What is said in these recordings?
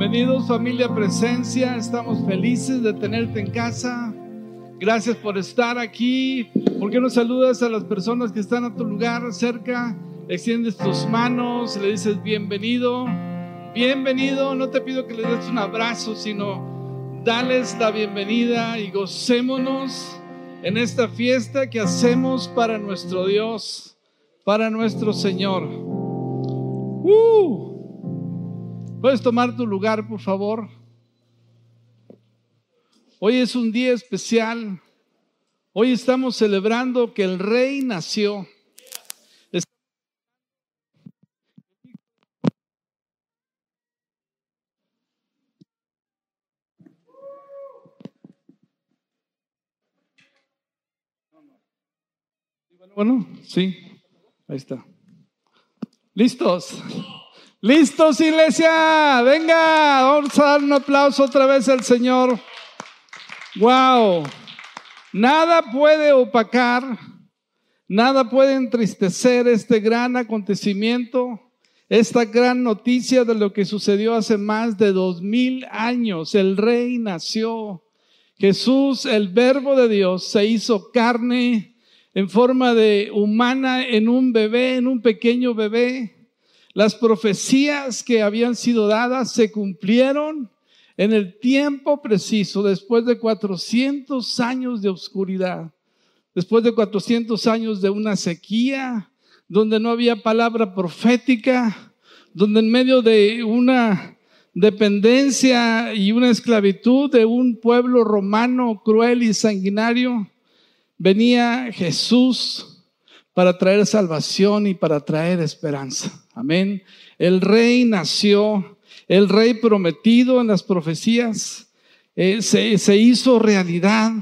Bienvenidos familia Presencia, estamos felices de tenerte en casa. Gracias por estar aquí. ¿Por qué no saludas a las personas que están a tu lugar cerca? Extiendes tus manos, le dices bienvenido, bienvenido. No te pido que le des un abrazo, sino dales la bienvenida y gocémonos en esta fiesta que hacemos para nuestro Dios, para nuestro Señor. ¡Uh! ¿Puedes tomar tu lugar, por favor? Hoy es un día especial. Hoy estamos celebrando que el rey nació. Bueno, sí, ahí está. ¿Listos? ¿Listos, iglesia? Venga, vamos a dar un aplauso otra vez al Señor. Wow. Nada puede opacar, nada puede entristecer este gran acontecimiento, esta gran noticia de lo que sucedió hace más de dos mil años. El rey nació. Jesús, el verbo de Dios, se hizo carne en forma de humana en un bebé, en un pequeño bebé las profecías que habían sido dadas se cumplieron en el tiempo preciso, después de 400 años de oscuridad, después de 400 años de una sequía, donde no había palabra profética, donde en medio de una dependencia y una esclavitud de un pueblo romano cruel y sanguinario, venía Jesús para traer salvación y para traer esperanza. Amén. El rey nació, el rey prometido en las profecías eh, se, hizo realidad.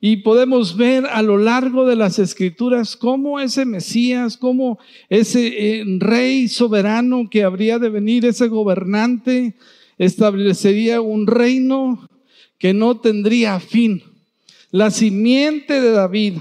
Y podemos ver a lo largo de las escrituras cómo ese Mesías, cómo ese eh, rey soberano que habría de venir, ese gobernante, establecería un reino que no tendría fin. La simiente de David,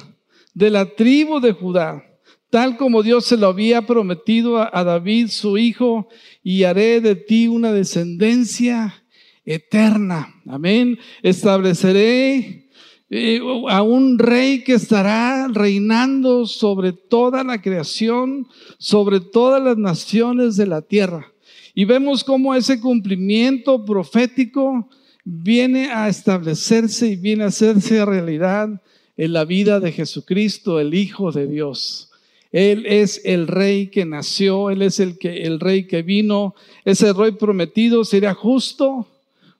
de la tribu de Judá, tal como Dios se lo había prometido a, David, su hijo, y haré de ti una descendencia eterna. Amén. Estableceré eh, a un rey que estará reinando sobre toda la creación, sobre todas las naciones de la tierra. Y vemos cómo ese cumplimiento profético viene a establecerse y viene a hacerse realidad en la vida de Jesucristo, el Hijo de Dios. Él es el rey que nació, Él es el, que, el rey que vino, ese rey prometido sería justo,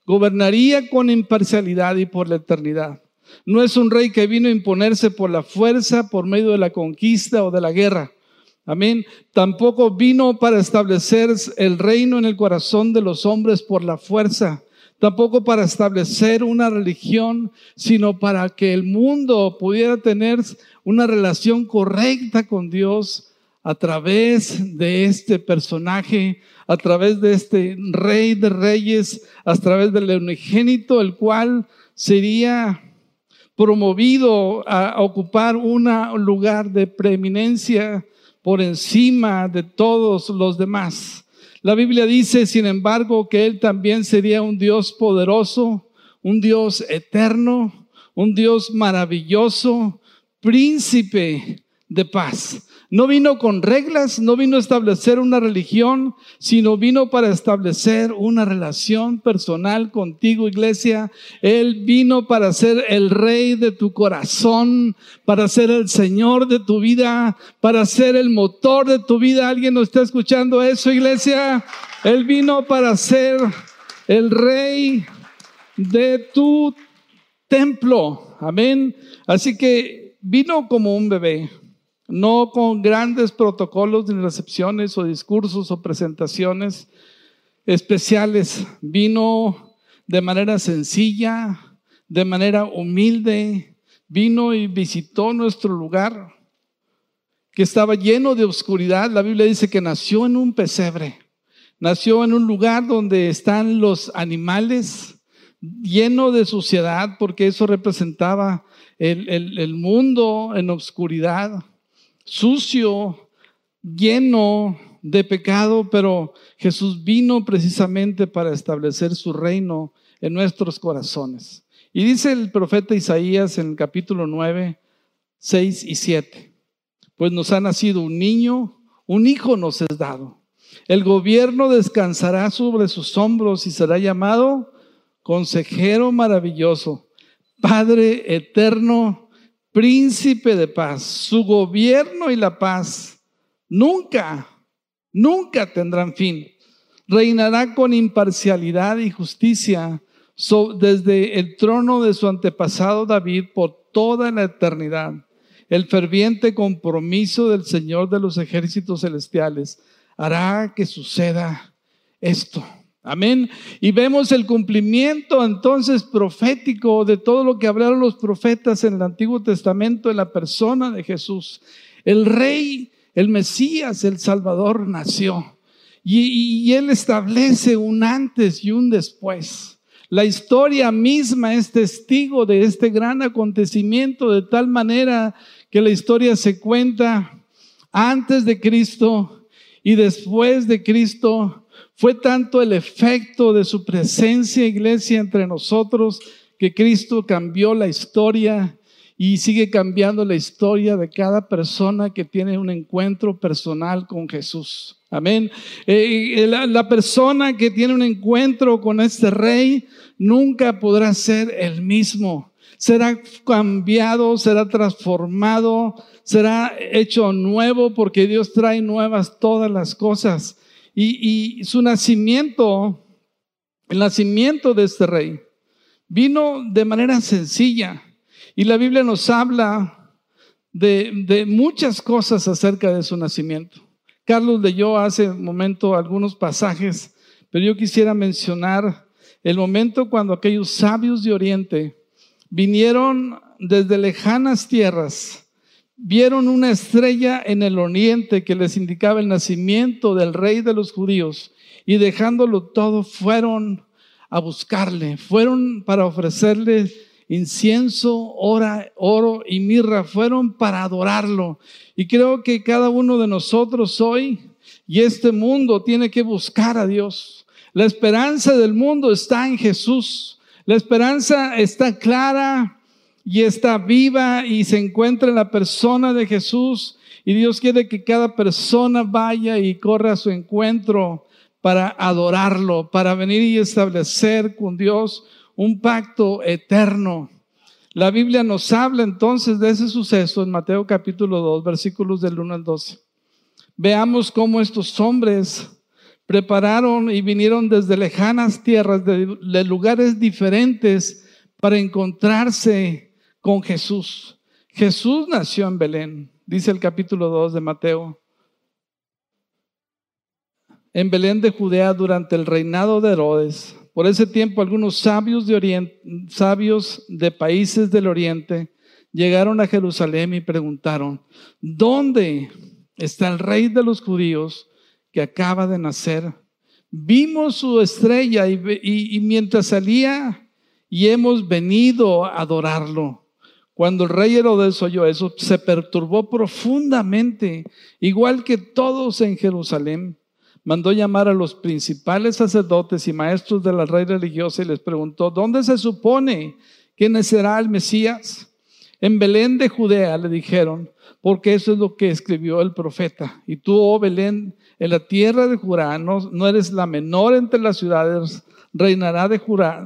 gobernaría con imparcialidad y por la eternidad. No es un rey que vino a imponerse por la fuerza, por medio de la conquista o de la guerra. Amén. Tampoco vino para establecer el reino en el corazón de los hombres por la fuerza, tampoco para establecer una religión, sino para que el mundo pudiera tener una relación correcta con Dios a través de este personaje, a través de este rey de reyes, a través del unigénito, el cual sería promovido a ocupar un lugar de preeminencia por encima de todos los demás. La Biblia dice, sin embargo, que Él también sería un Dios poderoso, un Dios eterno, un Dios maravilloso, príncipe de paz. No vino con reglas, no vino a establecer una religión, sino vino para establecer una relación personal contigo, iglesia. Él vino para ser el rey de tu corazón, para ser el Señor de tu vida, para ser el motor de tu vida. ¿Alguien nos está escuchando eso, iglesia? Él vino para ser el rey de tu templo. Amén. Así que vino como un bebé no con grandes protocolos de recepciones o discursos o presentaciones especiales. Vino de manera sencilla, de manera humilde, vino y visitó nuestro lugar que estaba lleno de oscuridad. La Biblia dice que nació en un pesebre, nació en un lugar donde están los animales, lleno de suciedad, porque eso representaba el, el mundo en oscuridad sucio, lleno de pecado, pero Jesús vino precisamente para establecer su reino en nuestros corazones. Y dice el profeta Isaías en el capítulo 9, 6 y 7, pues nos ha nacido un niño, un hijo nos es dado. El gobierno descansará sobre sus hombros y será llamado consejero maravilloso, Padre eterno, príncipe de paz. Su gobierno y la paz nunca, nunca tendrán fin. Reinará con imparcialidad y justicia desde el trono de su antepasado David por toda la eternidad. El ferviente compromiso del Señor de los ejércitos celestiales hará que suceda esto. Amén. Y vemos el cumplimiento entonces profético de todo lo que hablaron los profetas en el Antiguo Testamento en la persona de Jesús. El rey, el Mesías, el Salvador nació. Y, y, Él establece un antes y un después. La historia misma es testigo de este gran acontecimiento de tal manera que la historia se cuenta antes de Cristo y después de Cristo fue tanto el efecto de su presencia, iglesia, entre nosotros, que Cristo cambió la historia y sigue cambiando la historia de cada persona que tiene un encuentro personal con Jesús. Amén. Eh, la, la, persona que tiene un encuentro con este rey nunca podrá ser el mismo. Será cambiado, será transformado, será hecho nuevo porque Dios trae nuevas todas las cosas. Y, su nacimiento, el nacimiento de este rey, vino de manera sencilla. Y la Biblia nos habla de, muchas cosas acerca de su nacimiento. Carlos leyó hace un momento algunos pasajes, pero yo quisiera mencionar el momento cuando aquellos sabios de Oriente vinieron desde lejanas tierras vieron una estrella en el oriente que les indicaba el nacimiento del rey de los judíos y dejándolo todo fueron a buscarle, fueron para ofrecerle incienso, oro y mirra, fueron para adorarlo. Y creo que cada uno de nosotros hoy y este mundo tiene que buscar a Dios. La esperanza del mundo está en Jesús. La esperanza está clara y está viva y se encuentra en la persona de Jesús. Y Dios quiere que cada persona vaya y corra a su encuentro para adorarlo, para venir y establecer con Dios un pacto eterno. La Biblia nos habla entonces de ese suceso en Mateo capítulo 2, versículos del 1 al 12. Veamos cómo estos hombres prepararon y vinieron desde lejanas tierras, de, de lugares diferentes, para encontrarse con Jesús. Jesús nació en Belén, dice el capítulo 2 de Mateo. En Belén de Judea durante el reinado de Herodes. Por ese tiempo algunos sabios de, oriente, sabios de países del oriente llegaron a Jerusalén y preguntaron, ¿dónde está el rey de los judíos que acaba de nacer? Vimos su estrella y, y mientras salía y hemos venido a adorarlo. Cuando el rey Herodes oyó eso, se perturbó profundamente, igual que todos en Jerusalén. Mandó llamar a los principales sacerdotes y maestros de la ley religiosa y les preguntó, ¿dónde se supone que nacerá el Mesías? En Belén de Judea, le dijeron, porque eso es lo que escribió el profeta. Y tú, oh Belén, en la tierra de Judá, no, no eres la menor entre las ciudades, reinará de Judá,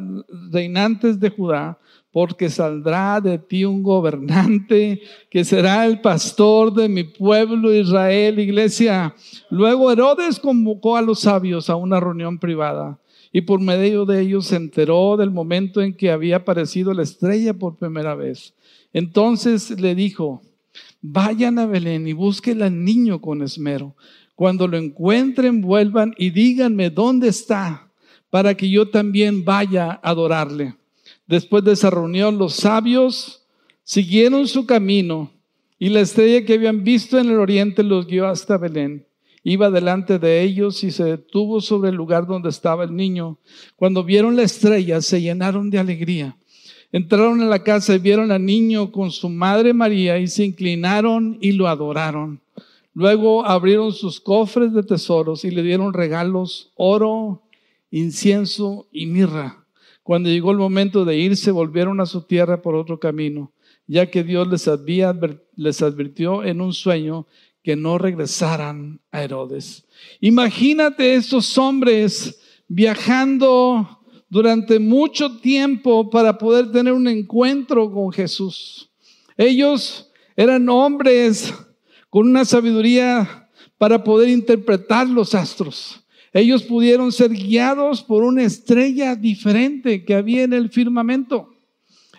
reinantes de Judá porque saldrá de ti un gobernante que será el pastor de mi pueblo Israel, iglesia. Luego Herodes convocó a los sabios a una reunión privada y por medio de ellos se enteró del momento en que había aparecido la estrella por primera vez. Entonces le dijo, vayan a Belén y busquen al niño con esmero. Cuando lo encuentren, vuelvan y díganme dónde está, para que yo también vaya a adorarle. Después de esa reunión, los sabios siguieron su camino y la estrella que habían visto en el oriente los guió hasta Belén. Iba delante de ellos y se detuvo sobre el lugar donde estaba el niño. Cuando vieron la estrella, se llenaron de alegría. Entraron en la casa y vieron al niño con su madre María y se inclinaron y lo adoraron. Luego abrieron sus cofres de tesoros y le dieron regalos, oro, incienso y mirra. Cuando llegó el momento de irse, volvieron a su tierra por otro camino, ya que Dios les, había, les advirtió en un sueño que no regresaran a Herodes. Imagínate estos hombres viajando durante mucho tiempo para poder tener un encuentro con Jesús. Ellos eran hombres con una sabiduría para poder interpretar los astros. Ellos pudieron ser guiados por una estrella diferente que había en el firmamento.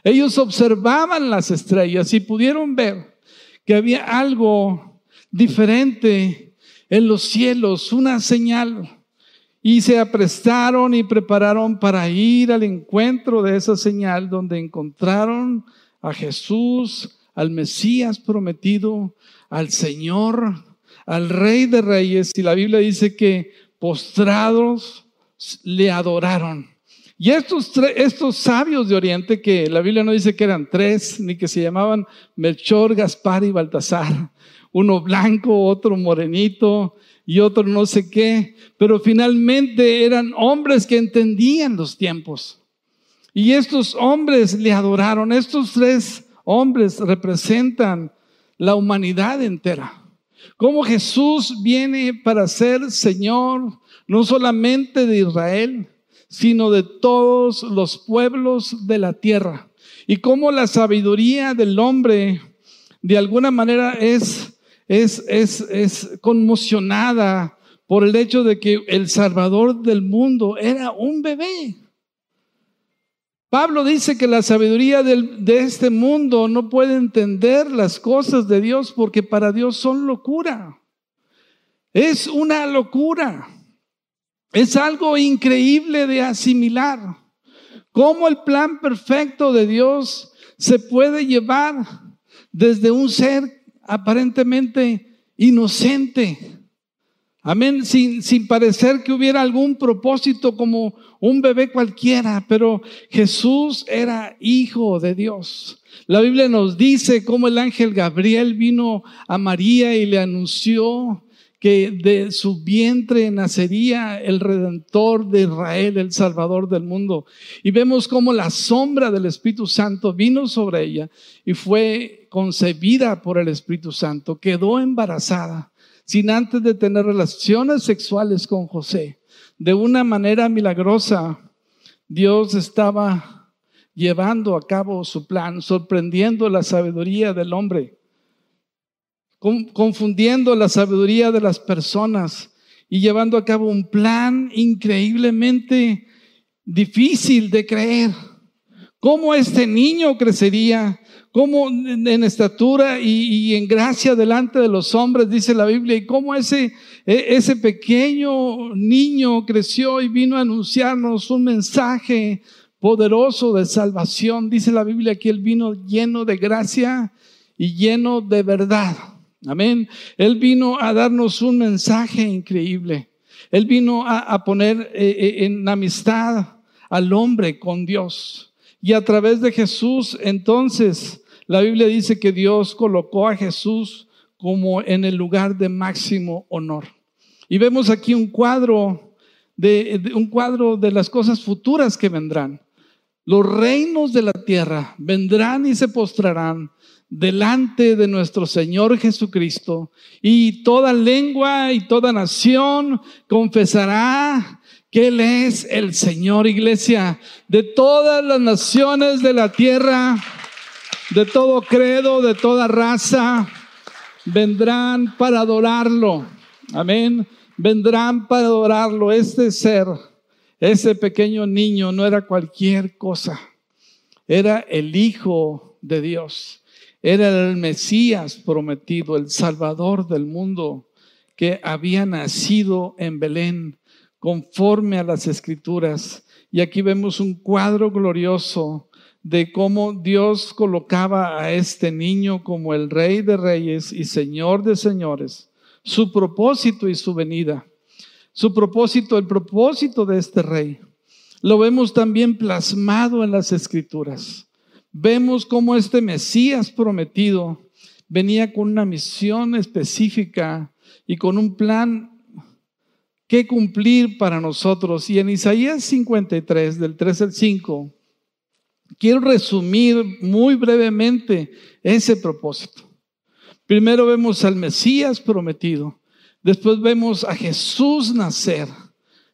Ellos observaban las estrellas y pudieron ver que había algo diferente en los cielos, una señal. Y se aprestaron y prepararon para ir al encuentro de esa señal donde encontraron a Jesús, al Mesías prometido, al Señor, al Rey de Reyes. Y la Biblia dice que postrados le adoraron. Y estos, estos sabios de Oriente, que la Biblia no dice que eran tres, ni que se llamaban Melchor, Gaspar y Baltasar, uno blanco, otro morenito y otro no sé qué, pero finalmente eran hombres que entendían los tiempos. Y estos hombres le adoraron. Estos tres hombres representan la humanidad entera. Como Jesús viene para ser Señor no solamente de Israel, sino de todos los pueblos de la tierra. Y cómo la sabiduría del hombre de alguna manera es, es, es, es conmocionada por el hecho de que el Salvador del mundo era un bebé. Pablo dice que la sabiduría de este mundo no puede entender las cosas de Dios porque para Dios son locura. Es una locura. Es algo increíble de asimilar. ¿Cómo el plan perfecto de Dios se puede llevar desde un ser aparentemente inocente Amén, sin, sin parecer que hubiera algún propósito como un bebé cualquiera, pero Jesús era hijo de Dios. La Biblia nos dice cómo el ángel Gabriel vino a María y le anunció que de su vientre nacería el redentor de Israel, el salvador del mundo. Y vemos cómo la sombra del Espíritu Santo vino sobre ella y fue concebida por el Espíritu Santo, quedó embarazada sin antes de tener relaciones sexuales con José. De una manera milagrosa, Dios estaba llevando a cabo su plan, sorprendiendo la sabiduría del hombre, confundiendo la sabiduría de las personas y llevando a cabo un plan increíblemente difícil de creer. ¿Cómo este niño crecería cómo en estatura y, en gracia delante de los hombres, dice la Biblia, y cómo ese, e, ese pequeño niño creció y vino a anunciarnos un mensaje poderoso de salvación. Dice la Biblia que él vino lleno de gracia y lleno de verdad. Amén. Él vino a darnos un mensaje increíble. Él vino a, poner eh, eh, en amistad al hombre con Dios. Y a través de Jesús, entonces, la Biblia dice que Dios colocó a Jesús como en el lugar de máximo honor. Y vemos aquí un cuadro de, un cuadro de las cosas futuras que vendrán. Los reinos de la tierra vendrán y se postrarán delante de nuestro Señor Jesucristo y toda lengua y toda nación confesará que Él es el Señor, iglesia, de todas las naciones de la tierra de todo credo, de toda raza, vendrán para adorarlo. Amén. Vendrán para adorarlo. Este ser, ese pequeño niño no era cualquier cosa. Era el Hijo de Dios. Era el Mesías prometido, el Salvador del mundo, que había nacido en Belén conforme a las escrituras. Y aquí vemos un cuadro glorioso de cómo Dios colocaba a este niño como el rey de reyes y señor de señores, su propósito y su venida. Su propósito, el propósito de este rey, lo vemos también plasmado en las escrituras. Vemos cómo este Mesías prometido venía con una misión específica y con un plan que cumplir para nosotros. Y en Isaías 53, del 3 al 5, quiero resumir muy brevemente ese propósito. Primero vemos al Mesías prometido, después vemos a Jesús nacer,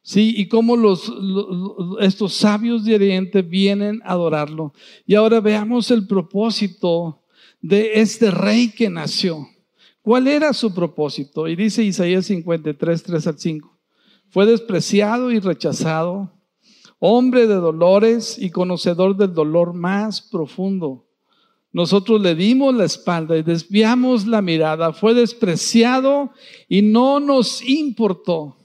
¿sí? Y cómo los, estos sabios de Oriente vienen a adorarlo. Y ahora veamos el propósito de este rey que nació. ¿Cuál era su propósito? Y dice Isaías 53, 3 al 5. Fue despreciado y rechazado, hombre de dolores y conocedor del dolor más profundo. Nosotros le dimos la espalda y desviamos la mirada. Fue despreciado y no nos importó.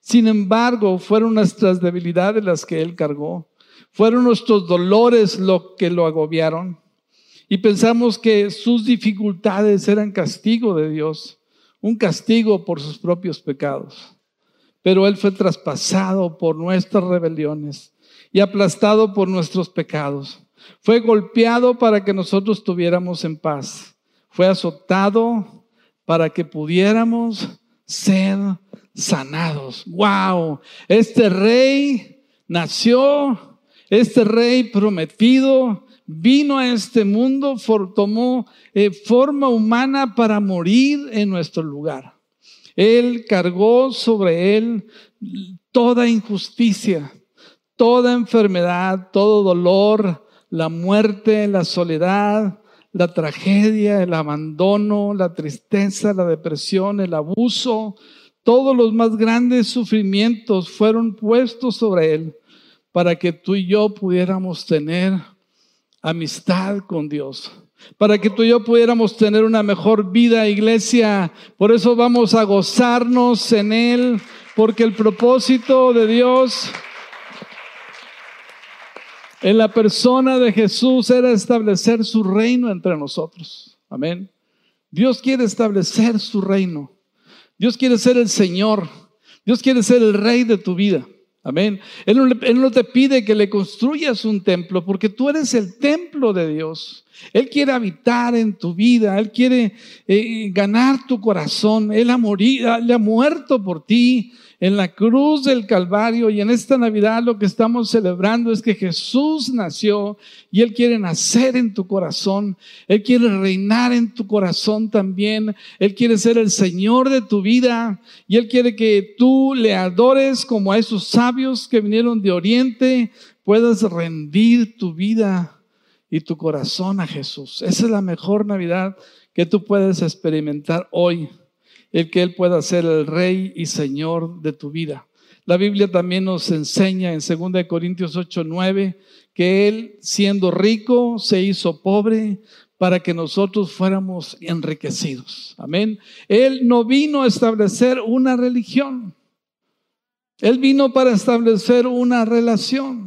Sin embargo, fueron nuestras debilidades las que él cargó. Fueron nuestros dolores lo que lo agobiaron y pensamos que sus dificultades eran castigo de Dios, un castigo por sus propios pecados. Pero Él fue traspasado por nuestras rebeliones y aplastado por nuestros pecados. Fue golpeado para que nosotros tuviéramos en paz. Fue azotado para que pudiéramos ser sanados. ¡Wow! Este rey nació, este rey prometido, vino a este mundo, tomó eh, forma humana para morir en nuestro lugar. Él cargó sobre él toda injusticia, toda enfermedad, todo dolor, la muerte, la soledad, la tragedia, el abandono, la tristeza, la depresión, el abuso, todos los más grandes sufrimientos fueron puestos sobre él para que tú y yo pudiéramos tener amistad con Dios. Para que tú y yo pudiéramos tener una mejor vida, iglesia. Por eso vamos a gozarnos en Él, porque el propósito de Dios en la persona de Jesús era establecer su reino entre nosotros. Amén. Dios quiere establecer su reino. Dios quiere ser el Señor. Dios quiere ser el rey de tu vida. Amén. Él no, te pide que le construyas un templo porque tú eres el templo de Dios. Él quiere habitar en tu vida. Él quiere eh, ganar tu corazón. Él ha, morido, le ha muerto por ti en la cruz del Calvario y en esta Navidad lo que estamos celebrando es que Jesús nació y Él quiere nacer en tu corazón, Él quiere reinar en tu corazón también, Él quiere ser el Señor de tu vida y Él quiere que tú le adores como a esos sabios que vinieron de Oriente, puedas rendir tu vida y tu corazón a Jesús. Esa es la mejor Navidad que tú puedes experimentar hoy el que Él pueda ser el Rey y Señor de tu vida. La Biblia también nos enseña en 2 Corintios 8, 9 que Él, siendo rico, se hizo pobre para que nosotros fuéramos enriquecidos. Amén. Él no vino a establecer una religión. Él vino para establecer una relación.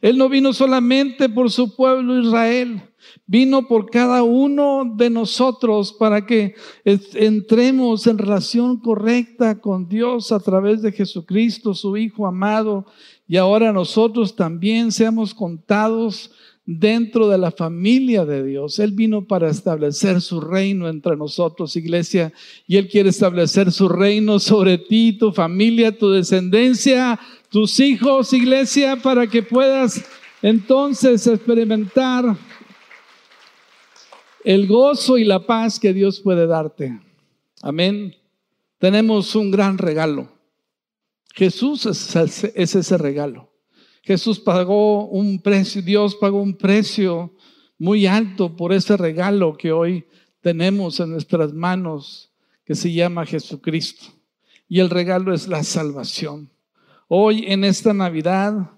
Él no vino solamente por su pueblo Israel vino por cada uno de nosotros para que entremos en relación correcta con Dios a través de Jesucristo, su Hijo amado, y ahora nosotros también seamos contados dentro de la familia de Dios. Él vino para establecer su reino entre nosotros, iglesia, y Él quiere establecer su reino sobre ti, tu familia, tu descendencia, tus hijos, iglesia, para que puedas entonces experimentar el gozo y la paz que Dios puede darte. Amén. Tenemos un gran regalo. Jesús es, ese regalo. Jesús pagó un precio, Dios pagó un precio muy alto por ese regalo que hoy tenemos en nuestras manos, que se llama Jesucristo. Y el regalo es la salvación. Hoy en esta Navidad,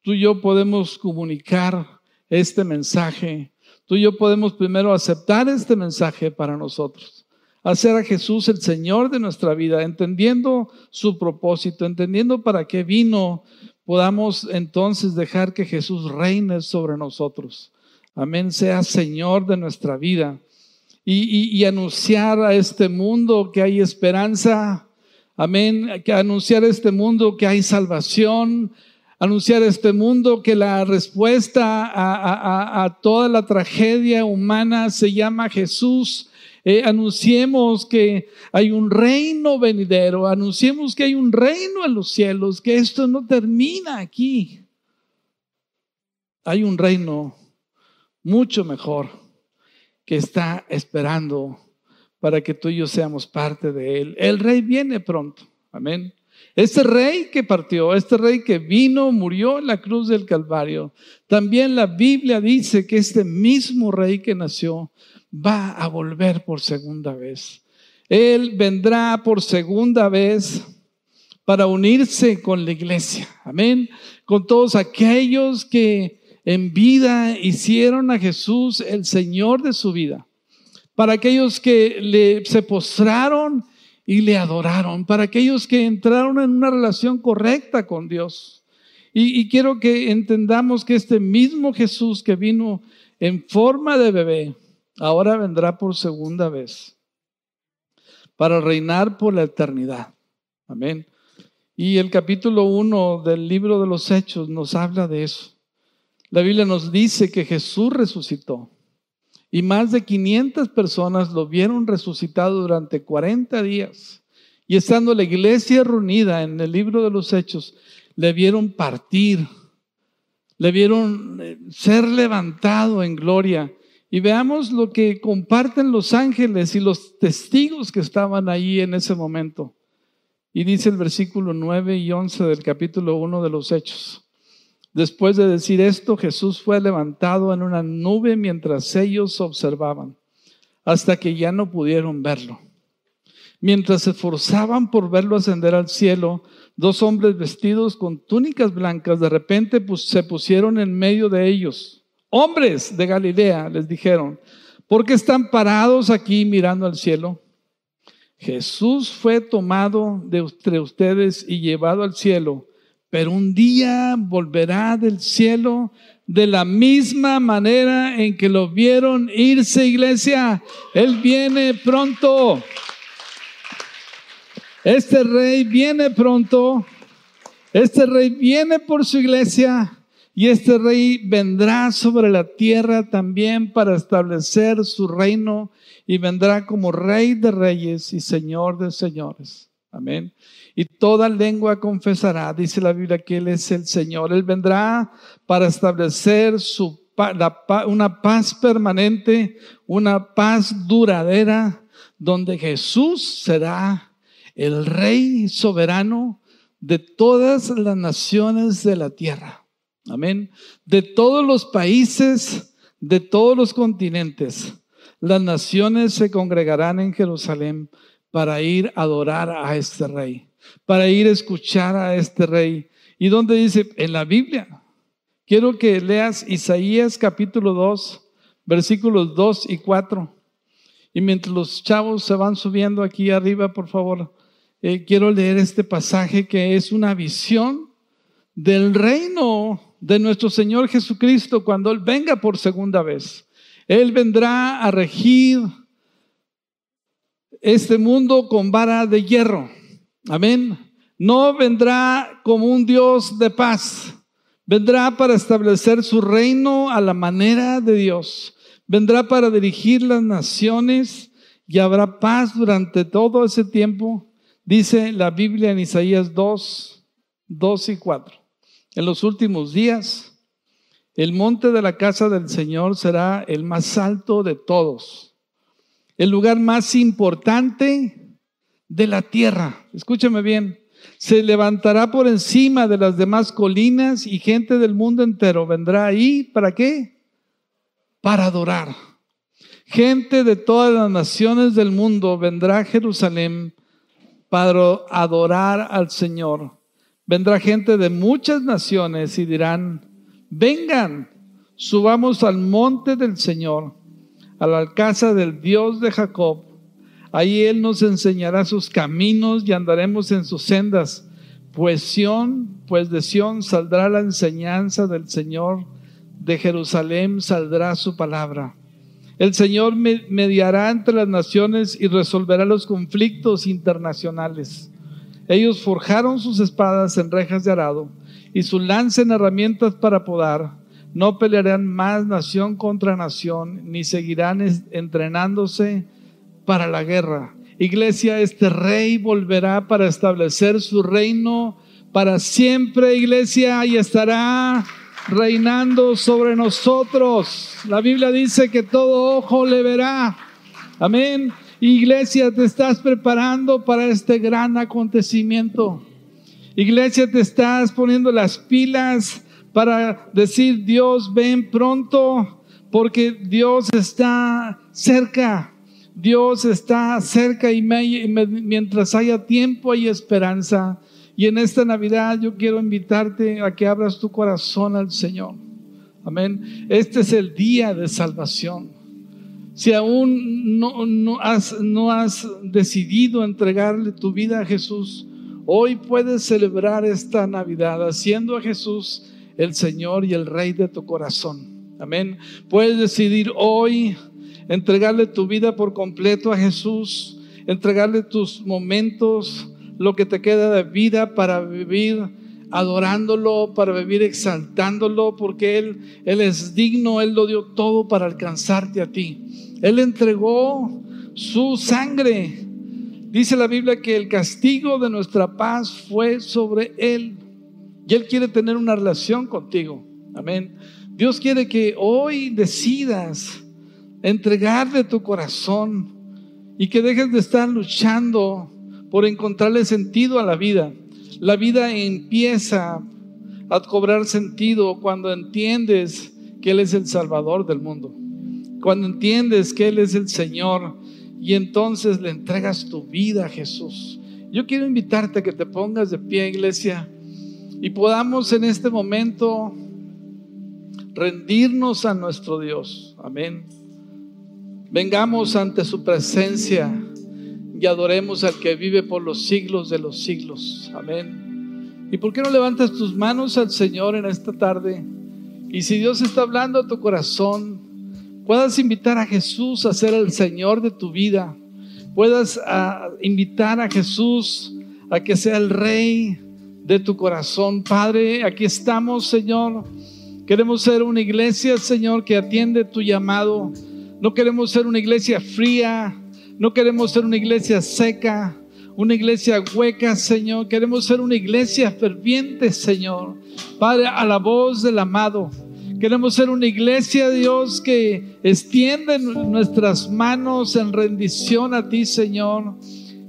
tú y yo podemos comunicar este mensaje Tú y yo podemos primero aceptar este mensaje para nosotros, hacer a Jesús el Señor de nuestra vida, entendiendo su propósito, entendiendo para qué vino, podamos entonces dejar que Jesús reine sobre nosotros. Amén, sea Señor de nuestra vida. Y, y, anunciar a este mundo que hay esperanza. Amén, que anunciar a este mundo que hay salvación, anunciar a este mundo que la respuesta a, toda la tragedia humana se llama Jesús. Eh, anunciemos que hay un reino venidero, anunciemos que hay un reino en los cielos, que esto no termina aquí. Hay un reino mucho mejor que está esperando para que tú y yo seamos parte de él. El rey viene pronto. Amén. Este rey que partió, este rey que vino, murió en la cruz del Calvario. También la Biblia dice que este mismo rey que nació va a volver por segunda vez. Él vendrá por segunda vez para unirse con la iglesia. Amén. Con todos aquellos que en vida hicieron a Jesús el Señor de su vida. Para aquellos que le, se postraron y le adoraron, para aquellos que entraron en una relación correcta con Dios. Y, y, quiero que entendamos que este mismo Jesús que vino en forma de bebé, ahora vendrá por segunda vez para reinar por la eternidad. Amén. Y el capítulo 1 del libro de los Hechos nos habla de eso. La Biblia nos dice que Jesús resucitó. Y más de 500 personas lo vieron resucitado durante 40 días. Y estando la iglesia reunida en el libro de los Hechos, le vieron partir, le vieron eh, ser levantado en gloria. Y veamos lo que comparten los ángeles y los testigos que estaban ahí en ese momento. Y dice el versículo 9 y 11 del capítulo 1 de los Hechos. Después de decir esto, Jesús fue levantado en una nube mientras ellos observaban, hasta que ya no pudieron verlo. Mientras se esforzaban por verlo ascender al cielo, dos hombres vestidos con túnicas blancas de repente se pusieron en medio de ellos. Hombres de Galilea, les dijeron, ¿por qué están parados aquí mirando al cielo? Jesús fue tomado de entre ustedes y llevado al cielo pero un día volverá del cielo de la misma manera en que lo vieron irse, iglesia. Él viene pronto. Este rey viene pronto. Este rey viene por su iglesia. Y este rey vendrá sobre la tierra también para establecer su reino y vendrá como rey de reyes y señor de señores. Amén. Y toda lengua confesará, dice la Biblia, que Él es el Señor. Él vendrá para establecer su, una paz permanente, una paz duradera, donde Jesús será el Rey soberano de todas las naciones de la tierra. Amén. De todos los países, de todos los continentes, las naciones se congregarán en Jerusalén para ir a adorar a este rey, para ir a escuchar a este rey. ¿Y dónde dice? En la Biblia. Quiero que leas Isaías capítulo 2, versículos 2 y 4. Y mientras los chavos se van subiendo aquí arriba, por favor, eh, quiero leer este pasaje que es una visión del reino de nuestro Señor Jesucristo cuando Él venga por segunda vez. Él vendrá a regir este mundo con vara de hierro. Amén. No vendrá como un Dios de paz. Vendrá para establecer su reino a la manera de Dios. Vendrá para dirigir las naciones y habrá paz durante todo ese tiempo. Dice la Biblia en Isaías 2, 2 y 4. En los últimos días, el monte de la casa del Señor será el más alto de todos el lugar más importante de la tierra. Escúchame bien. Se levantará por encima de las demás colinas y gente del mundo entero vendrá ahí. ¿Para qué? Para adorar. Gente de todas las naciones del mundo vendrá a Jerusalén para adorar al Señor. Vendrá gente de muchas naciones y dirán, vengan, subamos al monte del Señor a la casa del Dios de Jacob. Ahí Él nos enseñará sus caminos y andaremos en sus sendas. Pues Sión, pues de Sión saldrá la enseñanza del Señor, de Jerusalén saldrá su palabra. El Señor mediará entre las naciones y resolverá los conflictos internacionales. Ellos forjaron sus espadas en rejas de arado y su lanza en herramientas para podar. No pelearán más nación contra nación, ni seguirán entrenándose para la guerra. Iglesia, este rey volverá para establecer su reino para siempre, iglesia, y estará reinando sobre nosotros. La Biblia dice que todo ojo le verá. Amén. Iglesia, te estás preparando para este gran acontecimiento. Iglesia, te estás poniendo las pilas para decir, Dios, ven pronto, porque Dios está cerca. Dios está cerca y mientras haya tiempo hay esperanza. Y en esta Navidad yo quiero invitarte a que abras tu corazón al Señor. Amén. Este es el día de salvación. Si aún no, no, has, no has decidido entregarle tu vida a Jesús, hoy puedes celebrar esta Navidad haciendo a Jesús el Señor y el Rey de tu corazón. Amén. Puedes decidir hoy entregarle tu vida por completo a Jesús, entregarle tus momentos, lo que te queda de vida para vivir adorándolo, para vivir exaltándolo, porque Él, Él es digno, Él lo dio todo para alcanzarte a ti. Él entregó su sangre. Dice la Biblia que el castigo de nuestra paz fue sobre Él. Y Él quiere tener una relación contigo. Amén. Dios quiere que hoy decidas entregarle tu corazón y que dejes de estar luchando por encontrarle sentido a la vida. La vida empieza a cobrar sentido cuando entiendes que Él es el Salvador del mundo. Cuando entiendes que Él es el Señor y entonces le entregas tu vida a Jesús. Yo quiero invitarte a que te pongas de pie, iglesia, y podamos en este momento rendirnos a nuestro Dios. Amén. Vengamos ante su presencia y adoremos al que vive por los siglos de los siglos. Amén. ¿Y por qué no levantas tus manos al Señor en esta tarde? Y si Dios está hablando a tu corazón, puedas invitar a Jesús a ser el Señor de tu vida. Puedas ah, invitar a Jesús a que sea el Rey de tu corazón. Padre, aquí estamos, Señor. Queremos ser una iglesia, Señor, que atiende tu llamado no queremos ser una iglesia fría, no queremos ser una iglesia seca, una iglesia hueca, Señor. Queremos ser una iglesia ferviente, Señor. Padre, a la voz del amado. Queremos ser una iglesia, Dios, que extiende nuestras manos en rendición a ti, Señor,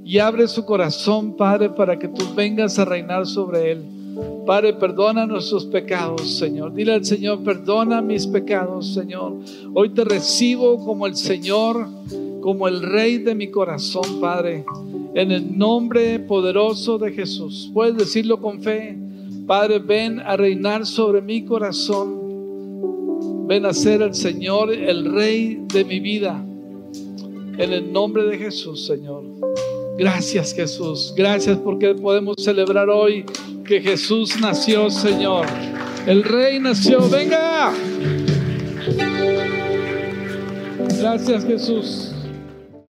y abre su corazón, Padre, para que tú vengas a reinar sobre él. Padre, perdona nuestros pecados, Señor. Dile al Señor, perdona mis pecados, Señor. Hoy te recibo como el Señor, como el Rey de mi corazón, Padre. En el nombre poderoso de Jesús. Puedes decirlo con fe. Padre, ven a reinar sobre mi corazón. Ven a ser el Señor, el Rey de mi vida. En el nombre de Jesús, Señor. Gracias Jesús. Gracias porque podemos celebrar hoy que Jesús nació, Señor. El Rey nació. Venga. Gracias Jesús.